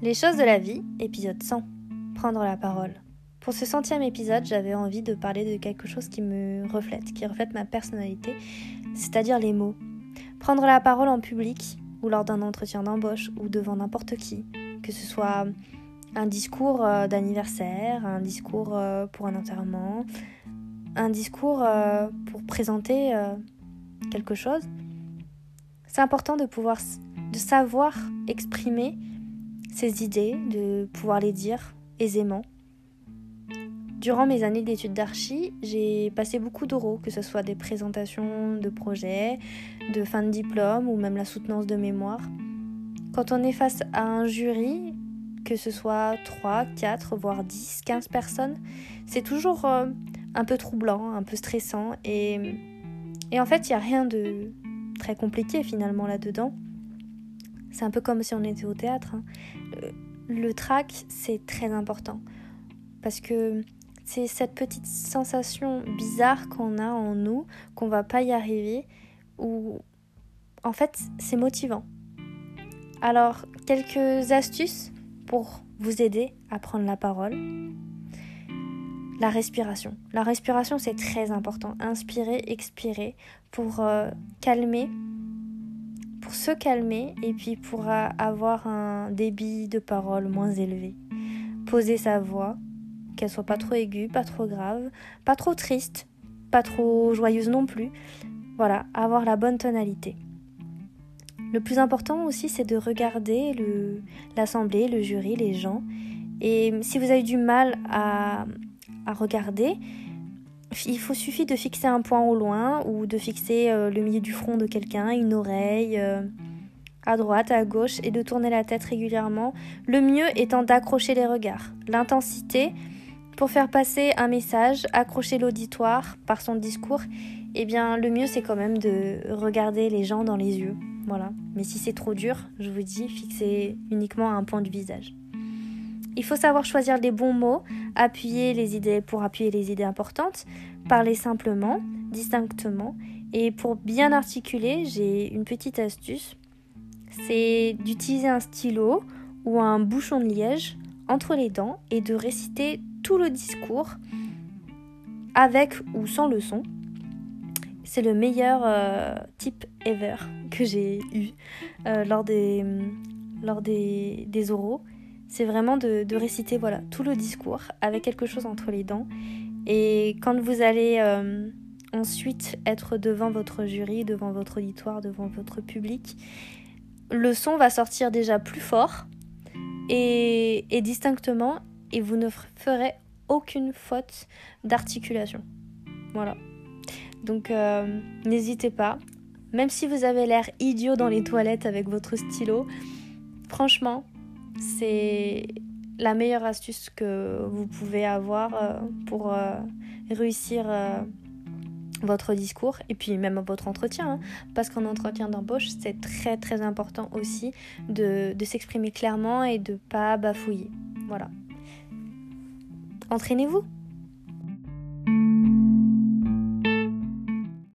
Les choses de la vie, épisode 100. Prendre la parole. Pour ce centième épisode, j'avais envie de parler de quelque chose qui me reflète, qui reflète ma personnalité, c'est-à-dire les mots. Prendre la parole en public, ou lors d'un entretien d'embauche, ou devant n'importe qui, que ce soit un discours euh, d'anniversaire, un discours euh, pour un enterrement, un discours euh, pour présenter quelque chose. C'est important de pouvoir, de savoir exprimer ses idées, de pouvoir les dire aisément. Durant mes années d'études d'archi, j'ai passé beaucoup d'oraux, que ce soit des présentations de projets, de fin de diplôme ou même la soutenance de mémoire. Quand on est face à un jury, que ce soit 3, 4, voire 10, 15 personnes, c'est toujours euh, un peu troublant, un peu stressant et, et en fait, il n'y a rien de très compliqué finalement là-dedans. C'est un peu comme si on était au théâtre. Hein. Le, trac, c'est très important. Parce que c'est cette petite sensation bizarre qu'on a en nous, qu'on va pas y arriver, ou en fait, c'est motivant. Alors, quelques astuces pour vous aider à prendre la parole. La respiration. La respiration, c'est très important. Inspirer, expirer pour euh, calmer se calmer et puis pour avoir un débit de parole moins élevé. Poser sa voix, qu'elle soit pas trop aiguë, pas trop grave, pas trop triste, pas trop joyeuse non plus. Voilà, avoir la bonne tonalité. Le plus important aussi, c'est de regarder l'assemblée, le, jury, les gens. Et si vous avez du mal à, à regarder, il faut suffit de fixer un point au loin ou de fixer euh, le milieu du front de quelqu'un, une oreille, euh, à droite, à gauche et de tourner la tête régulièrement. Le mieux étant d'accrocher les regards. L'intensité pour faire passer un message, accrocher l'auditoire par son discours, eh bien le mieux c'est quand même de regarder les gens dans les yeux. Voilà. Mais si c'est trop dur, je vous dis, fixez uniquement un point du visage. Il faut savoir choisir les bons mots, appuyer les idées pour appuyer les idées importantes, parler simplement, distinctement. Et pour bien articuler, j'ai une petite astuce. C'est d'utiliser un stylo ou un bouchon de liège entre les dents et de réciter tout le discours avec ou sans le son. C'est le meilleur euh, type ever que j'ai eu euh, lors des, lors des, des oraux c'est vraiment de, réciter voilà tout le discours avec quelque chose entre les dents. Et quand vous allez euh, ensuite être devant votre jury, devant votre auditoire, devant votre public, le son va sortir déjà plus fort et, distinctement et vous ne ferez aucune faute d'articulation. Voilà. Donc euh, n'hésitez pas. Même si vous avez l'air idiot dans les toilettes avec votre stylo, franchement, c'est la meilleure astuce que vous pouvez avoir euh, pour euh, réussir euh, votre discours et puis même votre entretien. Hein. parce qu'en entretien d'embauche, c'est très très important aussi de, de s'exprimer clairement et de pas bafouiller. Voilà. Entraînez-vous